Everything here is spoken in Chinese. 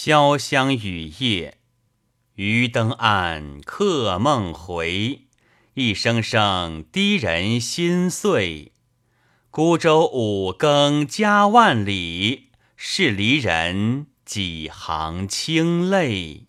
潇湘雨夜渔灯暗客梦回一声声滴人心碎。孤舟五更家万里是离人几行清泪。